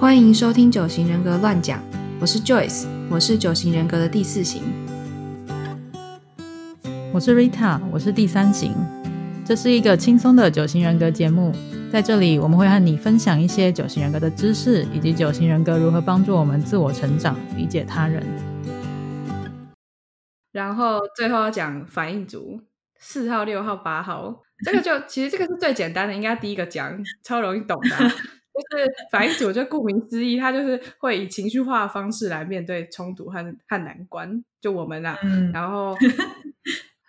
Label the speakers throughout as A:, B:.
A: 欢迎收听九型人格乱讲，我是 Joyce，我是九型人格的第四型。
B: 我是 Rita，我是第三型。这是一个轻松的九型人格节目，在这里我们会和你分享一些九型人格的知识，以及九型人格如何帮助我们自我成长、理解他人。
A: 然后最后要讲反应组，四号、六号、八号，这个就其实这个是最简单的，应该第一个讲，超容易懂的。就是反应组，就顾名思义，他就是会以情绪化的方式来面对冲突和和难关。就我们啊，然后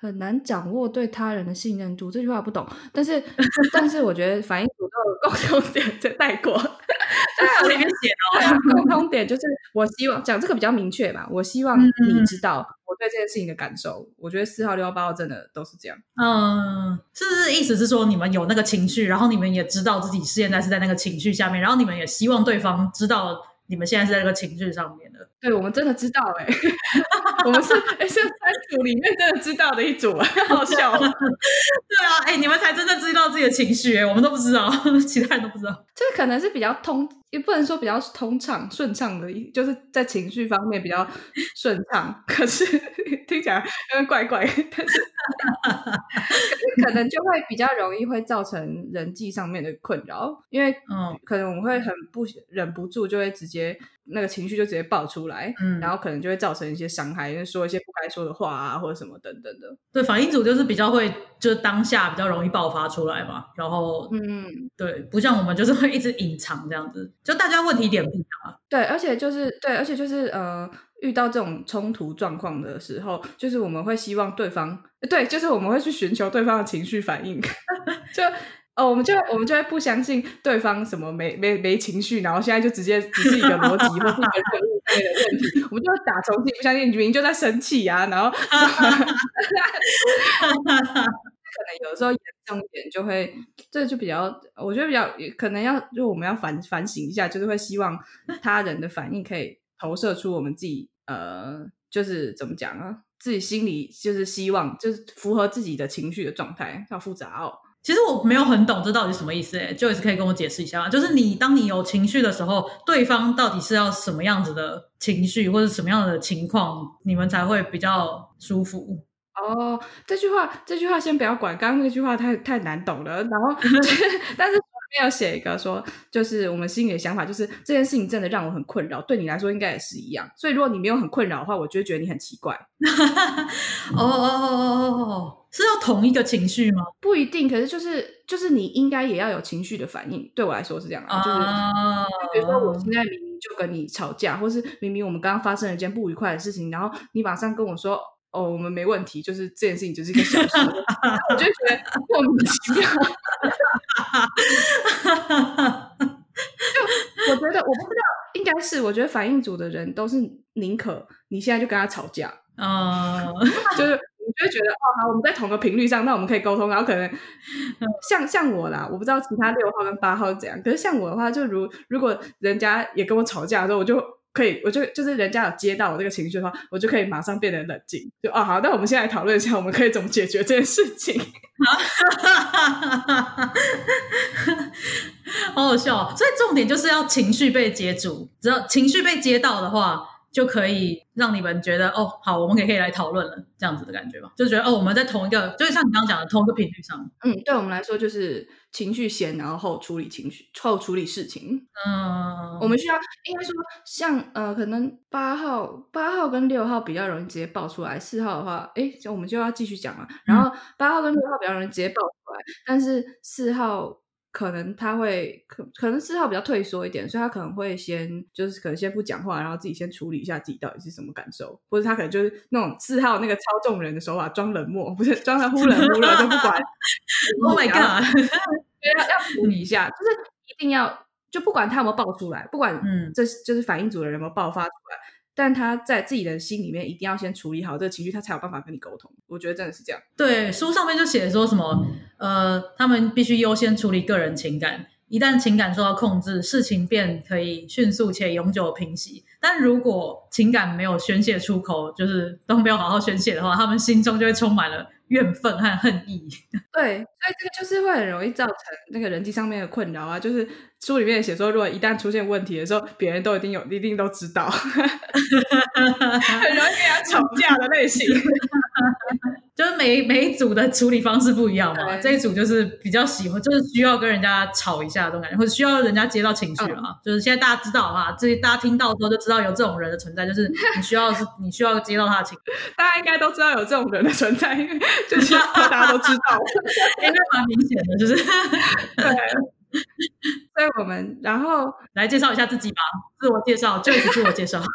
A: 很难掌握对他人的信任度，这句话不懂。但是，但是我觉得反应组都有共同点，就带过。
B: 在里面写
A: 的，共同点就是我希望讲这个比较明确吧。我希望你知道。我对这件事情的感受，我觉得四号、六号、八号真的都是这样。
C: 嗯，是不是意思是说你们有那个情绪，然后你们也知道自己现在是在那个情绪下面，然后你们也希望对方知道你们现在是在那个情绪上面的。
A: 对，我们真的知道哎，我们是哎是三组里面真的知道的一组，好笑。对
C: 啊，哎，你们才真正知道自己的情绪，哎，我们都不知道，其他人都不知道。
A: 这可能是比较通。也不能说比较通畅顺畅的，就是在情绪方面比较顺畅，可是听起来有点怪怪，但是可能就会比较容易会造成人际上面的困扰，因为嗯，可能我们会很不忍不住就会直接。那个情绪就直接爆出来，嗯，然后可能就会造成一些伤害，因为说一些不该说的话啊，或者什么等等的。
C: 对，反应组就是比较会，就是当下比较容易爆发出来嘛。然后，嗯，对，不像我们就是会一直隐藏这样子，就大家问题点不一样。
A: 对，而且就是对，而且就是呃，遇到这种冲突状况的时候，就是我们会希望对方，对，就是我们会去寻求对方的情绪反应，就。哦，我们就我们就会不相信对方什么没没没情绪，然后现在就直接只是一个逻辑或是一个任务类的问题，我们就打从心不相信，明明就在生气啊，然后 可能有时候严重一点就会，这就比较，我觉得比较可能要就我们要反反省一下，就是会希望他人的反应可以投射出我们自己，呃，就是怎么讲啊，自己心里就是希望就是符合自己的情绪的状态，好复杂哦。
C: 其实我没有很懂这到底什么意思，哎，Joyce 可以跟我解释一下吗？就是你当你有情绪的时候，对方到底是要什么样子的情绪，或者什么样的情况，你们才会比较舒服？
A: 哦，这句话，这句话先不要管，刚刚那句话太太难懂了。然后，但是没有写一个说，就是我们心里的想法，就是这件事情真的让我很困扰，对你来说应该也是一样。所以如果你没有很困扰的话，我就觉得你很奇怪。
C: 哦哦哦哦哦。是要同一个情绪吗？
A: 不一定，可是就是就是你应该也要有情绪的反应。对我来说是这样，就是比如说我现在明明就跟你吵架，或是明明我们刚刚发生了一件不愉快的事情，然后你马上跟我说哦，我们没问题，就是这件事情就是一个小事，我就觉得莫名其妙。就我觉得我不知道，应该是我觉得反应组的人都是宁可你现在就跟他吵架，嗯，就是。我就会觉得哦，好，我们在同个频率上，那我们可以沟通。然后可能像像我啦，我不知道其他六号跟八号是怎样。可是像我的话，就如如果人家也跟我吵架的时候，我就可以，我就就是人家有接到我这个情绪的话，我就可以马上变得冷静。就哦，好，那我们现在讨论一下，我们可以怎么解决这件事情。
C: 好好笑，所以重点就是要情绪被接住，只要情绪被接到的话。就可以让你们觉得哦，好，我们也可以来讨论了，这样子的感觉吧，就觉得哦，我们在同一个，就是像你刚刚讲的同一个频率上。
A: 嗯，对我们来说就是情绪先，然后后处理情绪，后处理事情。嗯，我们需要应该说，像呃，可能八号、八号跟六号比较容易直接爆出来，四号的话，哎，我们就要继续讲了。然后八号跟六号比较容易直接爆出来，但是四号。可能他会可可能四号比较退缩一点，所以他可能会先就是可能先不讲话，然后自己先处理一下自己到底是什么感受，或者他可能就是那种四号那个操纵人的手法，装冷漠，不是装的忽冷忽热都不管。
C: Oh my god！
A: 要要处理一下，就是一定要就不管他有没有爆出来，不管嗯，这就是反应组的人有没有爆发出来。但他在自己的心里面一定要先处理好这个情绪，他才有办法跟你沟通。我觉得真的是这样。
C: 对，书上面就写说什么，呃，他们必须优先处理个人情感，一旦情感受到控制，事情便可以迅速且永久平息。但如果情感没有宣泄出口，就是都没有好好宣泄的话，他们心中就会充满了怨愤和恨意。
A: 对，所以这个就是会很容易造成那个人际上面的困扰啊。就是书里面写说，如果一旦出现问题的时候，别人都一定有，一定都知道，很容易跟他吵架的类型。
C: 就是每每一组的处理方式不一样嘛，这一组就是比较喜欢，就是需要跟人家吵一下这种感觉，或者需要人家接到情绪啊。就是现在大家知道啊，这大家听到之后就知道有这种人的存在，就是你需要是你需要接到他的情绪。
A: 大家应该都知道有这种人的存在，就是大家都知道，
C: 应该蛮明显的，就是
A: 对。所以我们然后
C: 来介绍一下自己吧，自我介绍，就是自我介绍。
A: 好，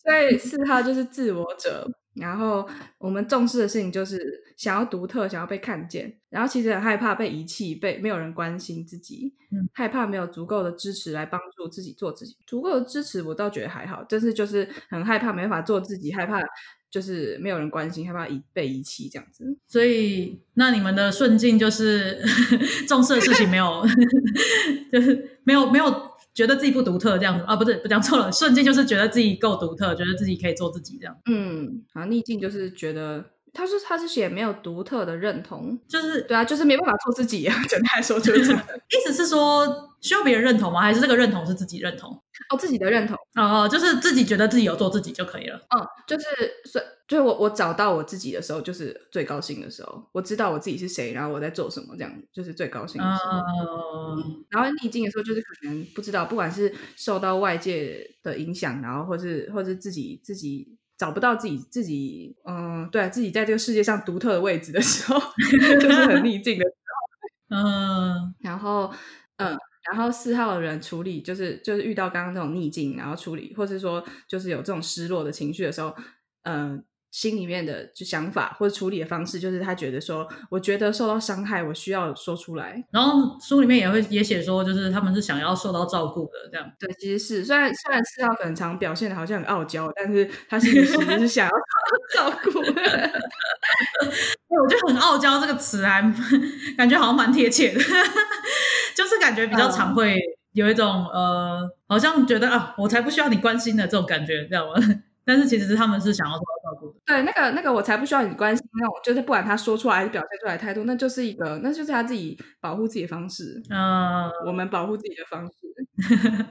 A: 所以四号就是自我者。然后我们重视的事情就是想要独特，想要被看见。然后其实很害怕被遗弃，被没有人关心自己，害怕没有足够的支持来帮助自己做自己。足够的支持我倒觉得还好，但是就是很害怕没办法做自己，害怕就是没有人关心，害怕遗被遗弃这样子。
C: 所以那你们的顺境就是 重视的事情没有，就是没有没有。觉得自己不独特这样子啊，不是不讲错了，顺境就是觉得自己够独特，觉得自己可以做自己这样。
A: 嗯，啊，逆境就是觉得他说他是写没有独特的认同，
C: 就是
A: 对啊，就是没办法做自己啊，简单来说就是这样。
C: 意思是说需要别人认同吗？还是这个认同是自己认同？
A: 哦，自己的认同
C: 哦，就是自己觉得自己有做自己就可以了。
A: 嗯，就是所就是我我找到我自己的时候，就是最高兴的时候。我知道我自己是谁，然后我在做什么，这样就是最高兴的时候。然后逆境的时候，就是可能不知道，不管是受到外界的影响，然后或是或是自己自己找不到自己自己，嗯，对自己在这个世界上独特的位置的时候，就是很逆境的时候。嗯，然后嗯，然后四号的人处理，就是就是遇到刚刚这种逆境，然后处理，或是说就是有这种失落的情绪的时候，嗯。心里面的就想法或者处理的方式，就是他觉得说，我觉得受到伤害，我需要说出来。
C: 然后书里面也会也写说，就是他们是想要受到照顾的这样。
A: 对，其实是虽然虽然四号可能常表现的好像很傲娇，但是他心里其实是想要照顾。对，
C: 我觉得很傲娇这个词还感觉好像蛮贴切的，就是感觉比较常会有一种呃，好像觉得啊，我才不需要你关心的这种感觉，知道吗？但是其实是他们是想要受到照顾的。
A: 对，那个那个我才不需要你关心那种，就是不管他说出来还是表现出来态度，那就是一个，那就是他自己保护自己的方式。嗯，我们保护自己的方式，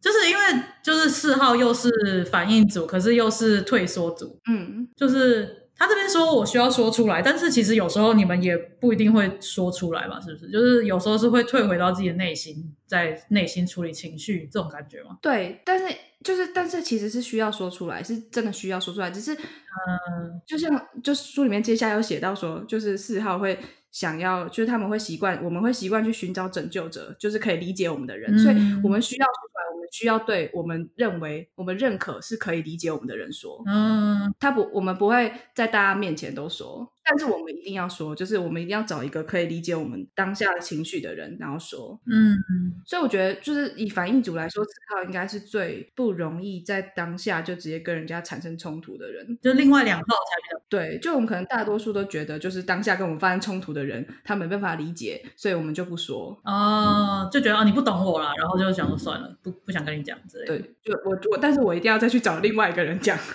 C: 就是因为就是四号又是反应组，可是又是退缩组。嗯，就是。他这边说我需要说出来，但是其实有时候你们也不一定会说出来吧？是不是？就是有时候是会退回到自己的内心，在内心处理情绪这种感觉吗？
A: 对，但是就是，但是其实是需要说出来，是真的需要说出来。只是，嗯，就像就书里面接下来有写到说，就是四号会。想要就是他们会习惯，我们会习惯去寻找拯救者，就是可以理解我们的人，所以我们需要说出来，我们需要对我们认为我们认可是可以理解我们的人说，嗯，他不，我们不会在大家面前都说。但是我们一定要说，就是我们一定要找一个可以理解我们当下的情绪的人，然后说，嗯，所以我觉得就是以反应组来说，四号应该是最不容易在当下就直接跟人家产生冲突的人，
C: 就另外两号才比较
A: 对，就我们可能大多数都觉得，就是当下跟我们发生冲突的人，他没办法理解，所以我们就不说，
C: 哦，就觉得啊你不懂我了，然后就想说算了，不不想跟你讲之类，
A: 对，就我我，但是我一定要再去找另外一个人讲。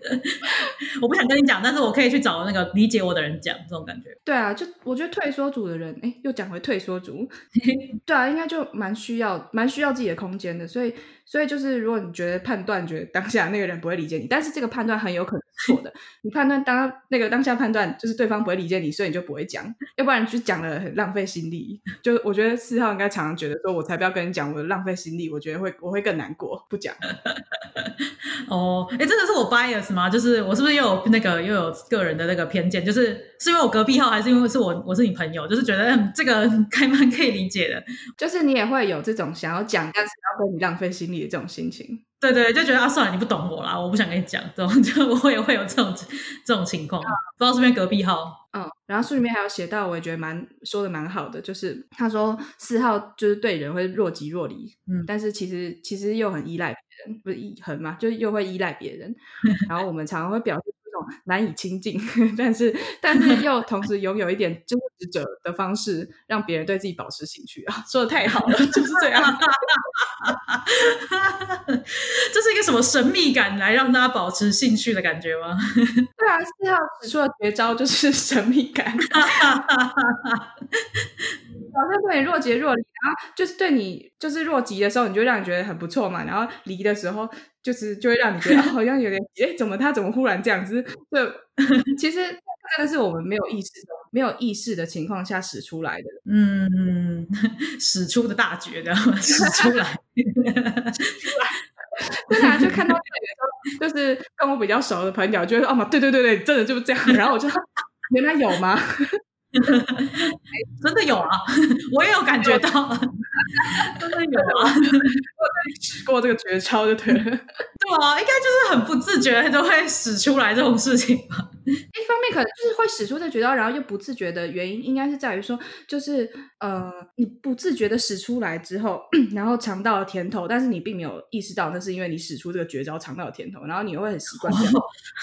C: 我不想跟你讲，但是我可以去找那个理解我的人讲，这种感觉。
A: 对啊，就我觉得退缩组的人，哎，又讲回退缩组，对啊，应该就蛮需要，蛮需要自己的空间的，所以。所以就是，如果你觉得判断觉得当下那个人不会理解你，但是这个判断很有可能错的。你判断当那个当下判断就是对方不会理解你，所以你就不会讲，要不然就讲了很浪费心力。就我觉得四号应该常常觉得说，我才不要跟你讲，我浪费心力，我觉得会我会更难过，不讲。
C: 哦，哎，真的是我 bias 吗？就是我是不是又有那个又有个人的那个偏见？就是是因为我隔壁号，还是因为是我我是你朋友？就是觉得这个 开蛮可以理解的。
A: 就是你也会有这种想要讲，但是要跟你浪费心力。这种心情，
C: 对对，就觉得啊，算了，你不懂我啦，我不想跟你讲，这种 就我也会有这种这种情况。不知道是不是隔壁号？
A: 嗯，然后书里面还有写到，我也觉得蛮说的蛮好的，就是他说四号就是对人会若即若离，嗯，但是其实其实又很依赖别人，不是依很嘛，就是又会依赖别人。然后我们常常会表现出这种难以亲近，但是但是又同时拥有一点支持者的方式，让别人对自己保持兴趣 啊！说的太好了，就是这样。
C: 这是一个什么神秘感来让大家保持兴趣的感觉吗？
A: 对啊，四号使出的绝招就是神秘感。好像对你若即若离，然后就是对你就是若即的时候，你就让你觉得很不错嘛。然后离的时候，就是就会让你觉得好像有点哎，怎么他怎么忽然这样子？就其实真的是我们没有意识、没有意识的情况下使出来的。
C: 嗯，使出的大绝的使出来，
A: 出来。对啊，就看到这个，就是跟我比较熟的朋友，就会说：“哦嘛，对对对对，真的就是这样。”然后我就原来有吗？
C: 真的有啊，我也有感觉到，真的有啊，
A: 我使过这个绝招就对了，对
C: 啊，应该就是很不自觉就会使出来这种事情吧。
A: 一方面可能就是会使出这绝招，然后又不自觉的原因，应该是在于说，就是呃，你不自觉的使出来之后，然后尝到了甜头，但是你并没有意识到那是因为你使出这个绝招尝到了甜头，然后你会很习惯这样，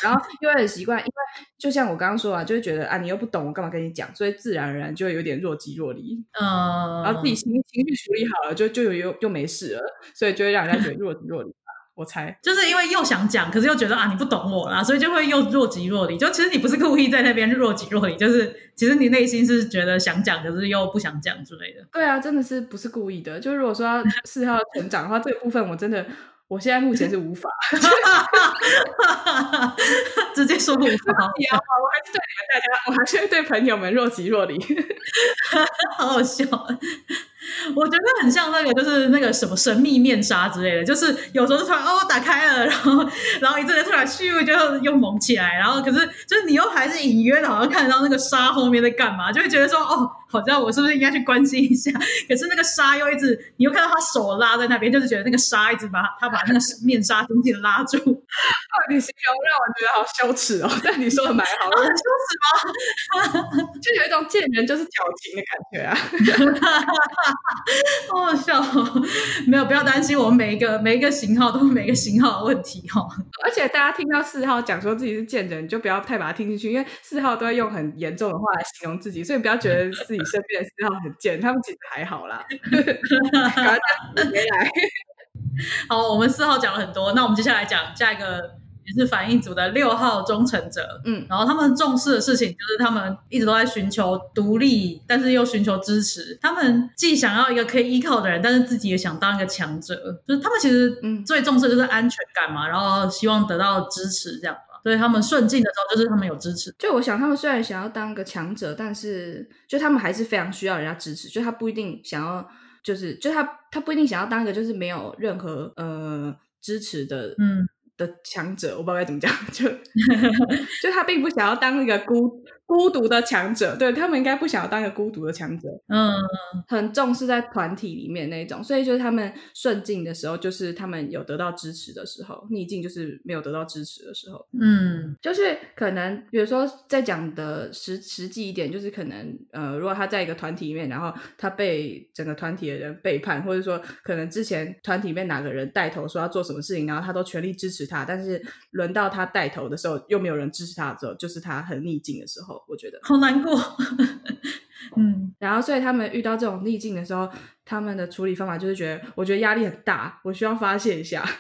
A: 然后又会很习惯，因为就像我刚刚说啊，就会觉得啊，你又不懂，我干嘛跟你讲？所以自然而然就会有点若即若离，嗯，然后自己情情绪处理好了，就就有又又没事了，所以就会让人家觉得若即若离。我猜，
C: 就是因为又想讲，可是又觉得啊你不懂我啦，所以就会又若即若离。就其实你不是故意在那边若即若离，就是其实你内心是觉得想讲，可是又不想讲之类的。
A: 对啊，真的是不是故意的。就如果说要 四号成长的话，这个部分我真的，我现在目前是无法，
C: 直接说无法。
A: 我还是对你们大家，我还是对朋友们若即若离，
C: 好好笑。我觉得很像那个，就是那个什么神秘面纱之类的，就是有时候突然哦打开了，然后然后一阵子突然咻就又蒙起来，然后可是就是你又还是隐约的好像看得到那个纱后面在干嘛，就会觉得说哦，好像我是不是应该去关心一下？可是那个纱又一直，你又看到他手拉在那边，就是觉得那个纱一直把他把那个面纱紧紧拉住。
A: 你形容让我觉得好羞耻哦，但你说的蛮好，
C: 很 羞耻
A: 吗？就有一种见人就是矫情的感觉啊。
C: 好好笑，没有不要担心，我们每一个每一个型号都有每个型号的问题哈。
A: 而且大家听到四号讲说自己是贱人，就不要太把它听进去，因为四号都会用很严重的话来形容自己，所以不要觉得自己身边的四号很贱，他们其实还好啦。回来，
C: 好，我们四号讲了很多，那我们接下来讲下一个。也是反应组的六号忠诚者，嗯，然后他们重视的事情就是他们一直都在寻求独立，但是又寻求支持。他们既想要一个可以依靠的人，但是自己也想当一个强者。就是他们其实嗯最重视就是安全感嘛，然后希望得到支持这样吧。所以他们顺境的时候就是他们有支持。
A: 就我想，他们虽然想要当个强者，但是就他们还是非常需要人家支持。就他不一定想要，就是就他他不一定想要当一个就是没有任何呃支持的嗯。强者，我不知道该怎么讲，就 就他并不想要当那个孤。孤独的强者，对他们应该不想要当一个孤独的强者，嗯，很重视在团体里面那种，所以就是他们顺境的时候，就是他们有得到支持的时候；逆境就是没有得到支持的时候，嗯，就是可能比如说在讲的实实际一点，就是可能呃，如果他在一个团体里面，然后他被整个团体的人背叛，或者说可能之前团体里面哪个人带头说要做什么事情，然后他都全力支持他，但是轮到他带头的时候，又没有人支持他的时候，就是他很逆境的时候。我觉得
C: 好难过，
A: 嗯，然后所以他们遇到这种逆境的时候，他们的处理方法就是觉得，我觉得压力很大，我需要发泄一下。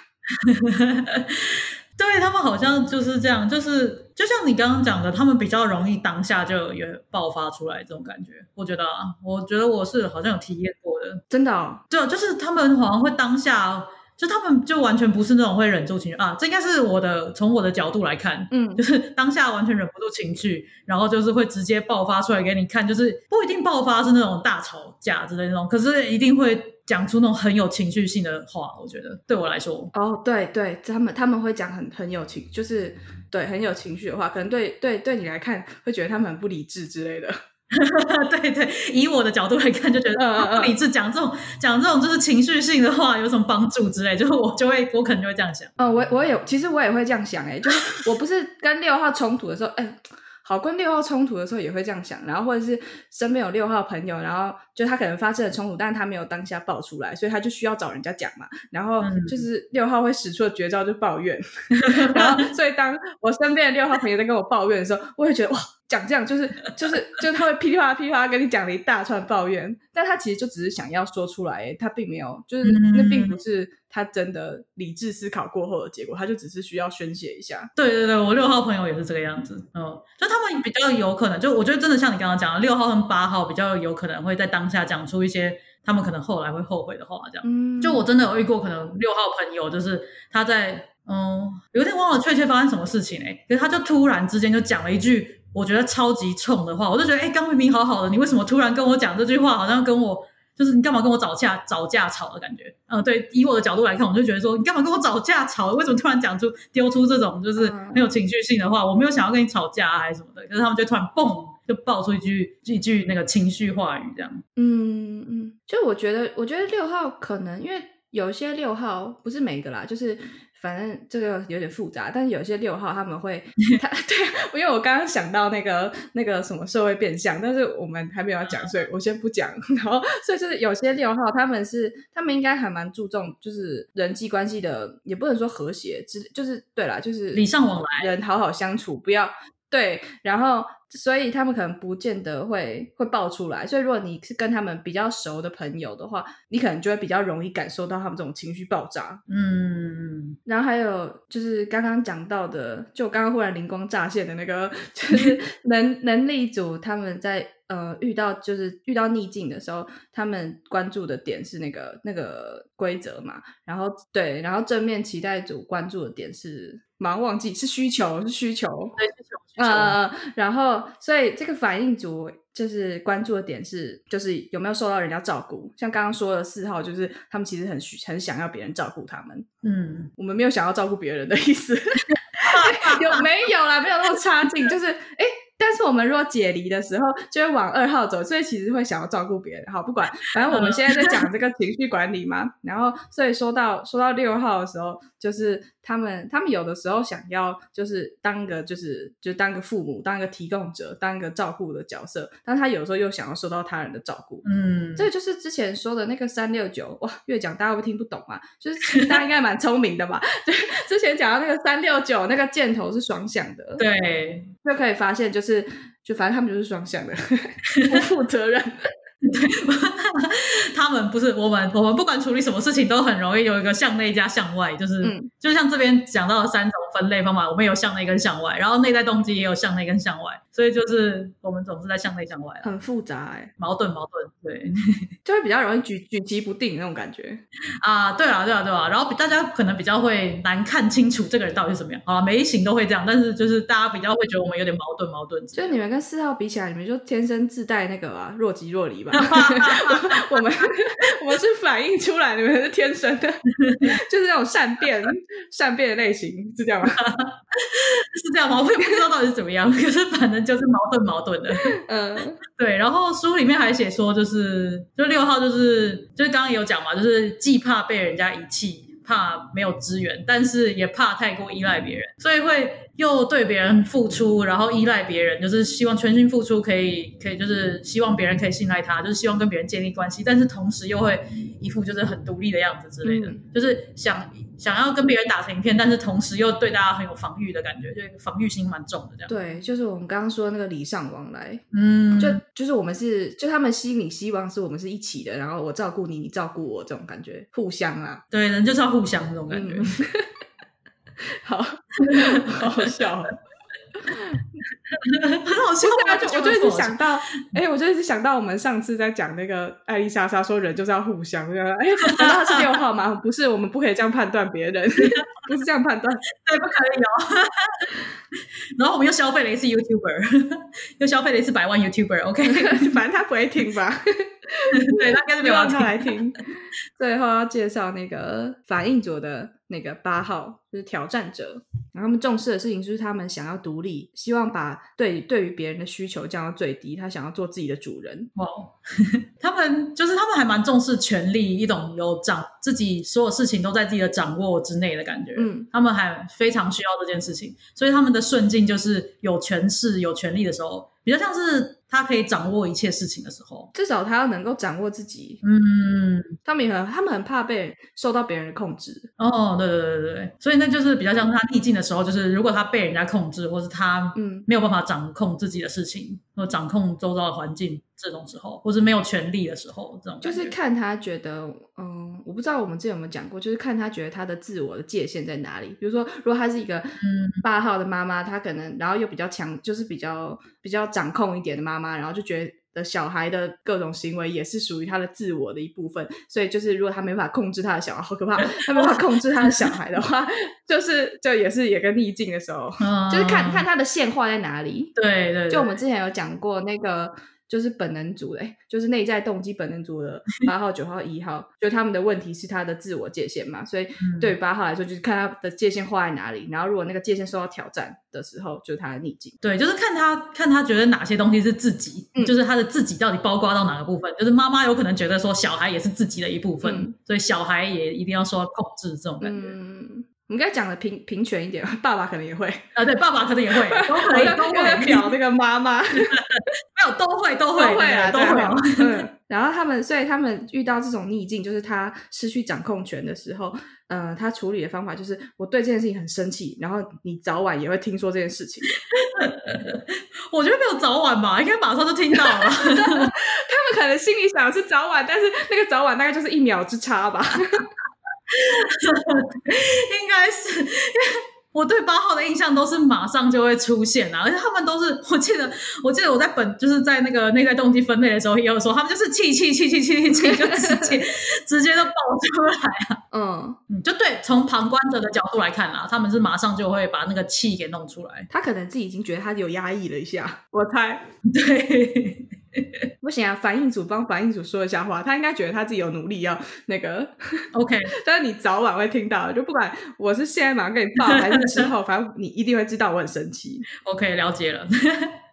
C: 对他们好像就是这样，就是就像你刚刚讲的，他们比较容易当下就有爆发出来这种感觉。我觉得啊，我觉得我是好像有体验过的，
A: 真的，
C: 对，就是他们好像会当下。就他们就完全不是那种会忍住情绪啊，这应该是我的从我的角度来看，嗯，就是当下完全忍不住情绪，然后就是会直接爆发出来给你看，就是不一定爆发是那种大吵架之类那种，可是一定会讲出那种很有情绪性的话。我觉得对我来说，
A: 哦，对对，他们他们会讲很很有情，就是对很有情绪的话，可能对对对你来看会觉得他们很不理智之类的。
C: 对对，以我的角度来看，就觉得不理智，讲这种讲这种就是情绪性的话有什么帮助之类，就是我就会我可能就会这样想。
A: 哦，我我也其实我也会这样想，哎，就是我不是跟六号冲突的时候，哎，好跟六号冲突的时候也会这样想，然后或者是身边有六号朋友，然后就他可能发生了冲突，但是他没有当下爆出来，所以他就需要找人家讲嘛。然后就是六号会使出的绝招就抱怨，然后所以当我身边的六号朋友在跟我抱怨的时候，我会觉得哇。讲这样就是就是就是他会噼里啪啦噼里啪啦跟你讲了一大串抱怨，但他其实就只是想要说出来，他并没有就是那并不是他真的理智思考过后的结果，他就只是需要宣泄一下。
C: 对对对，我六号朋友也是这个样子，嗯，就他们比较有可能，就我觉得真的像你刚刚讲的，六号跟八号比较有可能会在当下讲出一些他们可能后来会后悔的话，这样。就我真的有遇过，可能六号朋友就是他在嗯有点忘了确切发生什么事情哎，可是他就突然之间就讲了一句。我觉得超级冲的话，我就觉得，哎，刚明明好好的，你为什么突然跟我讲这句话？好像跟我就是你干嘛跟我找架找架吵的感觉？嗯，对，以我的角度来看，我就觉得说，你干嘛跟我找架吵？为什么突然讲出丢出这种就是很有情绪性的话？我没有想要跟你吵架还是什么的，可是他们就突然嘣就爆出一句一句那个情绪话语，这样。
A: 嗯嗯，就我觉得，我觉得六号可能因为有些六号不是每个啦，就是。反正这个有点复杂，但是有些六号他们会，他对，因为我刚刚想到那个那个什么社会变相，但是我们还没有讲，所以我先不讲。然后，所以就是有些六号他们是，他们应该还蛮注重就是人际关系的，也不能说和谐，只就是对啦，就是
C: 礼尚往来，
A: 人好好相处，不要对，然后。所以他们可能不见得会会爆出来，所以如果你是跟他们比较熟的朋友的话，你可能就会比较容易感受到他们这种情绪爆炸。嗯，然后还有就是刚刚讲到的，就刚刚忽然灵光乍现的那个，就是能能力组他们在呃遇到就是遇到逆境的时候，他们关注的点是那个那个规则嘛，然后对，然后正面期待组关注的点是。忙忘记是需求，是需求，
C: 对需求，呃，
A: 然后所以这个反应组就是关注的点是，就是有没有受到人家照顾。像刚刚说的四号，就是他们其实很需很想要别人照顾他们。嗯，我们没有想要照顾别人的意思，有没有啦？没有那么差劲，就是哎。但是我们如果解离的时候，就会往二号走，所以其实会想要照顾别人。好，不管，反正我们现在在讲这个情绪管理嘛。然后，所以说到说到六号的时候，就是他们他们有的时候想要就是当个就是就当个父母，当一个提供者，当一个照顾的角色。但他有时候又想要受到他人的照顾。嗯，这就是之前说的那个三六九哇，越讲大家会听不懂啊。就是大家应该蛮聪明的吧？对，之前讲到那个三六九那个箭头是双向的，
C: 对，
A: 就可以发现就是。是，就反正他们就是双向的，不负责任。
C: 对，他们不是我们，我们不管处理什么事情都很容易有一个向内加向外，就是，就像这边讲到的三种分类方法，我们有向内跟向外，然后内在动机也有向内跟向外。所以就是我们总是在向内向外，
A: 很复杂哎，
C: 矛盾矛盾，对，
A: 就会比较容易举举棋不定那种感觉。
C: 啊，对啊对啊对啊，然后大家可能比较会难看清楚这个人到底是怎么样。啊，每一型都会这样，但是就是大家比较会觉得我们有点矛盾矛盾，
A: 就你们跟四号比起来，你们就天生自带那个啊若即若离吧，我们 我们是反映出来，你们是天生的，就是那种善变善变的类型，是这样吗？
C: 是这样吗？我也不知道到底是怎么样，可是反正。就是矛盾矛盾的，嗯，对。然后书里面还写说，就是就六号，就是就是刚刚有讲嘛，就是既怕被人家遗弃，怕没有资源，但是也怕太过依赖别人，所以会。又对别人付出，然后依赖别人，就是希望全心付出，可以可以，就是希望别人可以信赖他，就是希望跟别人建立关系，但是同时又会一副就是很独立的样子之类的，就是想想要跟别人打成一片，但是同时又对大家很有防御的感觉，就防御心蛮重的这样。
A: 对，就是我们刚刚说那个礼尚往来，嗯，就就是我们是，就他们心里希望是我们是一起的，然后我照顾你，你照顾我这种感觉，互相啊。
C: 对，人就是要互相这种感觉。
A: 好，好笑，
C: 很好笑
A: 啊！就我就一直想到，哎，我就一直想到我们上次在讲那个艾丽莎莎说人就是要互相，哎，难道他是六号吗？不是，我们不可以这样判断别人，不是这样判断，
C: 对，不可以哦。然后我们又消费了一次 YouTuber，又消费了一次百万 YouTuber，OK，
A: 反正他不会听吧？
C: 对，他应该是没有
A: 让他来听。最后要介绍那个反应组的。那个八号就是挑战者，然后他们重视的事情就是他们想要独立，希望把对对于别人的需求降到最低，他想要做自己的主人。哇，
C: 他们就是他们还蛮重视权力，一种有掌自己所有事情都在自己的掌握之内的感觉。嗯，他们还非常需要这件事情，所以他们的顺境就是有权势、有权力的时候，比较像是。他可以掌握一切事情的时候，
A: 至少他要能够掌握自己。
C: 嗯，
A: 他们也很，他们很怕被受到别人的控制。
C: 哦，对对对对对，所以那就是比较像他逆境的时候，就是如果他被人家控制，或是他
A: 嗯
C: 没有办法掌控自己的事情，或掌控周遭的环境这种时候，或是没有权利的时候，这种
A: 就是看他觉得，嗯，我不知道我们之前有没有讲过，就是看他觉得他的自我的界限在哪里。比如说，如果他是一个
C: 嗯
A: 八号的妈妈，她可能然后又比较强，就是比较比较掌控一点的妈妈，然后就觉得小孩的各种行为也是属于他的自我的一部分。所以就是如果他没办法控制他的小孩，好可怕！他没办法控制他的小孩的话，就是就也是有个逆境的时候，
C: 嗯
A: 就是看看他的线画在哪里。
C: 对对，对
A: 就我们之前有讲过那个，就是本能组的，诶就是内在动机本能组的 八号、九号、一号，就他们的问题是他的自我界限嘛，所以
C: 嗯
A: 对于八号来说，就是看他的界限画在哪里，然后如果那个界限受到挑战的时候，就是他的逆境。
C: 对，就是看他看他觉得哪些东西是自己，
A: 嗯
C: 就是他的自己到底包括到哪个部分。就是妈妈有可能觉得说小孩也是自己的一部分，
A: 嗯
C: 所以小孩也一定要受到控制这种感觉。
A: 嗯，我们该讲的平平权一点，爸爸可能也会，
C: 啊，对，爸爸可能也会，都可以，都会，
A: 表那个妈妈。
C: 没有都会，都
A: 都
C: 会，
A: 会啊，
C: 都会
A: 然后他们，所以他们遇到这种逆境，就是他失去掌控权的时候，呃，他处理的方法就是我对这件事情很生气，然后你早晚也会听说这件事情。
C: 我觉得没有早晚吧，应该马上就听到了。
A: 他们可能心里想的是早晚，但是那个早晚大概就是一秒之差吧。
C: 应该是，因为我对八号的印象都是马上就会出现啊，而且他们都是，我记得，我记得我在本就是在那个内在动机分类的时候也有说，他们就是气气气气气气气，就直接 直接都爆出来啊，
A: 嗯，
C: 嗯，就对，从旁观者的角度来看啊，他们是马上就会把那个气给弄出来，
A: 他可能自己已经觉得他有压抑了一下，我猜。
C: 对，
A: 不行啊，反应组帮反应组说一下话，他应该觉得他自己有努力要那个
C: ，OK，
A: 但是你早晚会听到，就不管我是现在马上给你报还是之后，反正你一定会知道我很生气。
C: OK，了解了，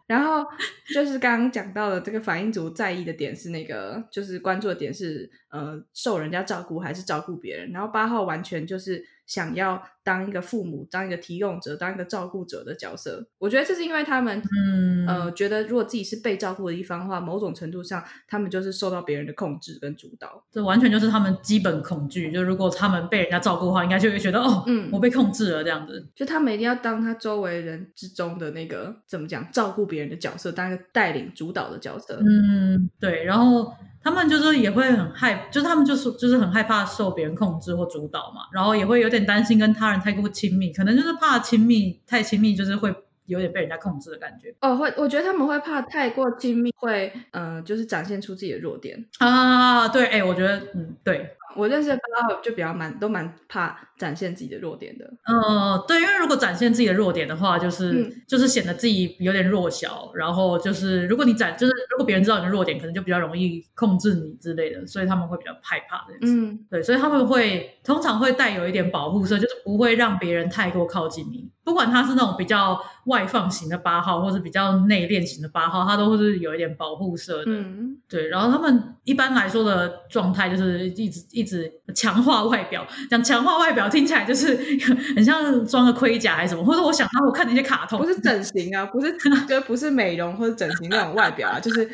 A: 然后就是刚刚讲到的这个反应组在意的点是那个，就是关注的点是呃受人家照顾还是照顾别人。然后八号完全就是想要当一个父母、当一个提供者、当一个照顾者的角色。我觉得这是因为他们
C: 嗯，
A: 呃觉得如果自己是被照顾的一方的话，某种程度上他们就是受到别人的控制跟主导。
C: 这完全就是他们基本恐惧，就如果他们被人家照顾的话，应该就会觉得哦，
A: 嗯
C: 我被控制了这样子。
A: 就他们一定要当他周围人之中的那个怎么讲，照顾别人的角色，当一个带领主导的角色。
C: 嗯，对，然后他们就是也会很害，就是他们就是就是很害怕受别人控制或主导嘛，然后也会有点担心跟他人太过亲密，可能就是怕亲密太亲密，就是会有点被人家控制的感觉
A: 哦，会，我觉得他们会怕太过亲密，会呃，就是展现出自己的弱点。
C: 啊。对，哎，我觉得嗯，对，
A: 我认识的八号就比较蛮都蛮怕展现自己的弱点的。
C: 嗯，对，因为如果展现自己的弱点的话，就是、
A: 嗯
C: 就是显得自己有点弱小，然后就是如果你展，就是如果别人知道你的弱点，可能就比较容易控制你之类的，所以他们会比较害怕这件事。
A: 嗯
C: 对，所以他们会通常会带有一点保护色，就是不会让别人太过靠近你。不管他是那种比较外放型的八号，或是比较内敛型的八号，他都是有一点保护色的。
A: 嗯，
C: 对，然后他们一般来说的状态就是一直一直强化外表，讲强化外表听起来就是 很像装个盔甲还是什么，或者我想到我看那些卡通，
A: 不是整形啊，不是 就不是美容或者整形那种外表啊，就是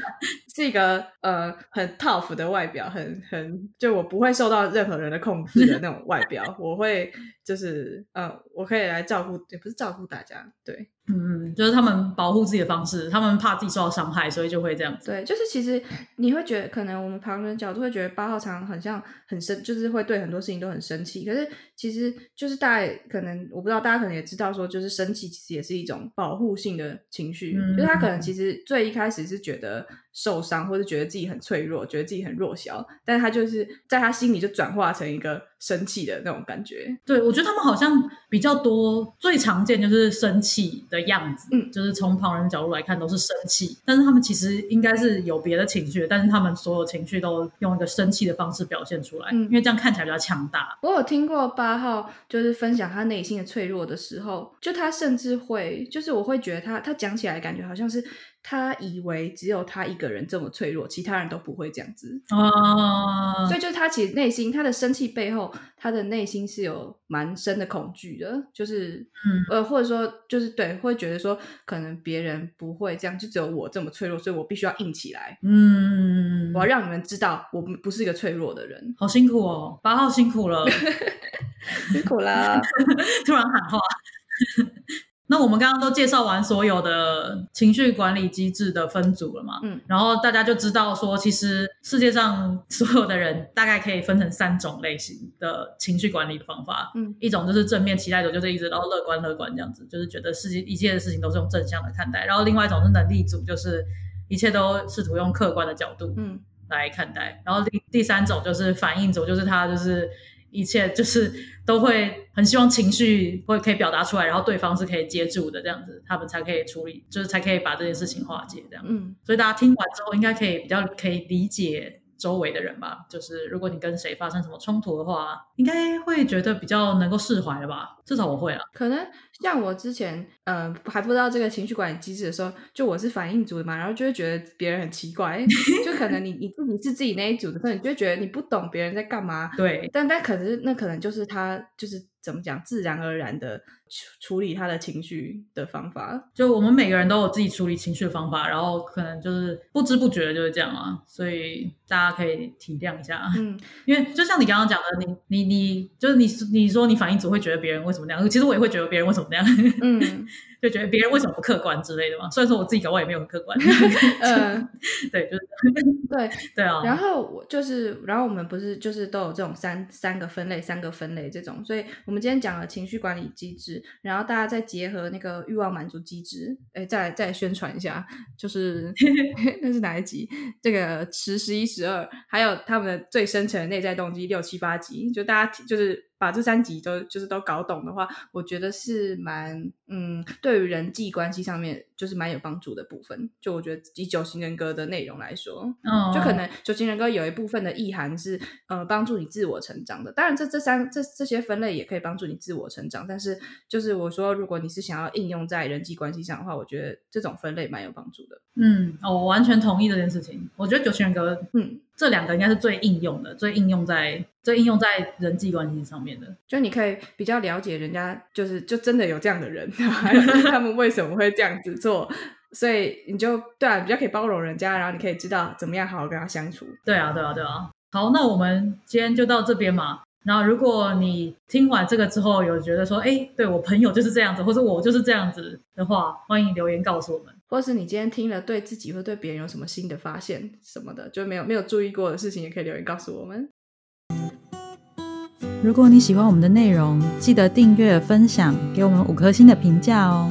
A: 是一个呃很 tough 的外表，很很就我不会受到任何人的控制的那种外表，我会就是呃我可以来照顾，也不是照顾大家，对。
C: 嗯，就是他们保护自己的方式，他们怕自己受到伤害，所以就会这样子。
A: 对，就是其实你会觉得，可能我们旁人角度会觉得八号常常很像很生，就是会对很多事情都很生气。可是其实就是大家可能我不知道，大家可能也知道说，就是生气其实也是一种保护性的情绪。
C: 嗯
A: 就是他可能其实最一开始是觉得受伤，或者觉得自己很脆弱，觉得自己很弱小，但是他就是在他心里就转化成一个生气的那种感觉。
C: 对，我觉得他们好像比较多，最常见就是生气的样子，
A: 嗯
C: 就是从旁人角度来看都是生气，但是他们其实应该是有别的情绪，但是他们所有情绪都用一个生气的方式表现出来，
A: 嗯
C: 因为这样看起来比较强大。
A: 我有听过八号就是分享他内心的脆弱的时候，就他甚至会，就是我会觉得他他讲起来感觉好像是他以为只有他一个人这么脆弱，其他人都不会这样子哦。所以就是他其实内心他的生气背后，他的内心是有蛮深的恐惧的，就是嗯呃或者说就是对，会觉得说可能别人不会这样，就只有我这么脆弱，所以我必须要硬起来。嗯，我要让你们知道我不是一个脆弱的人。
C: 好辛苦哦，八号辛苦了，
A: 辛苦啦，
C: 突然喊话。那我们刚刚都介绍完所有的情绪管理机制的分组了嘛？嗯，然后大家就知道说，其实世界上 所有的人大概可以分成三种类型的情绪管理的方法。嗯，一种就是正面期待组，就是一直都乐观乐观这样子，就是觉得世界一切的事情都是用正向的看待。然后另外一种是能力组，就是一切都试图用客观的角度嗯来看待。然后第第三种就是反应组，就是他就是。一切就是都会很希望情绪会可以表达出来，然后对方是可以接住的，这样子他们才可以处理，就是才可以把这件事情化解这样。嗯，所以大家听完之后应该可以比较可以理解。周围的人吧，就是如果你跟谁发生什么冲突的话，应该会觉得比较能够释怀了吧？至少我会了。
A: 可能像我之前，嗯，还不知道这个情绪管理机制的时候，就我是反应组的嘛，然后就会觉得别人很奇怪，就可能你你自己是自己那一组的时候，你就觉得你不懂别人在干嘛。
C: 对，
A: 但但可是那可能就是他就是怎么讲，自然而然的。处理他的情绪的方法，
C: 就我们每个人都有自己处理情绪的方法，然后可能就是不知不觉就是这样啊，所以大家可以体谅一下。嗯，因为就像你刚刚讲的，你你你就是你你说你反应组会觉得别人为什么那样，其实我也会觉得别人为什么那样，嗯，就觉得别人为什么不客观之类的嘛。虽然说我自己搞我也没有很客观，嗯，对，就是
A: 对
C: 对啊。
A: 然后我就是，然后我们不是就是都有这种三三个分类，三个分类这种，所以我们今天讲了情绪管理机制。然后大家再结合那个欲望满足机制，哎，再再宣传一下，就是 那是哪一集？这个十、十一、十二，还有他们的最深层的内在动机六七八集，就大家就是。把这三集都就是都搞懂的话，我觉得是蛮嗯，对于人际关系上面就是蛮有帮助的部分。就我觉得以九型人格的内容来说，嗯，就可能九型人格有一部分的意涵是呃帮助你自我成长的。当然，这这三这这些分类也可以帮助你自我成长。但是就是我说，如果你是想要应用在人际关系上的话，我觉得这种分类蛮有帮助的。
C: 嗯，我完全同意这件事情。我觉得九型人格，嗯。这两个应该是最应用的，最应用在最应用在人际关系上面的。
A: 就你可以比较了解人家，就是就真的有这样的人，他们为什么会这样子做，所以你就对啊，比较可以包容人家，然后你可以知道怎么样好好跟他相处。
C: 对啊，对啊，对啊。好，那我们今天就到这边嘛。然后如果你听完这个之后有觉得说，哎，对我朋友就是这样子，或者我就是这样子的话，欢迎留言告诉我们。
A: 或是你今天听了对自己或对别人有什么新的发现什么的，就没有没有注意过的事情，也可以留言告诉我们。
B: 如果你喜欢我们的内容，记得订阅、分享，给我们五颗星的评价哦。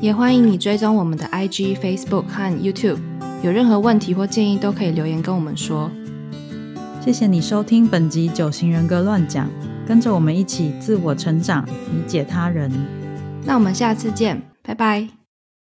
A: 也欢迎你追踪我们的 IG、Facebook 和 YouTube。有任何问题或建议，都可以留言跟我们说。
B: 谢谢你收听本集《九型人格乱讲》，跟着我们一起自我成长，理解他人。
A: 那我们下次见，拜拜。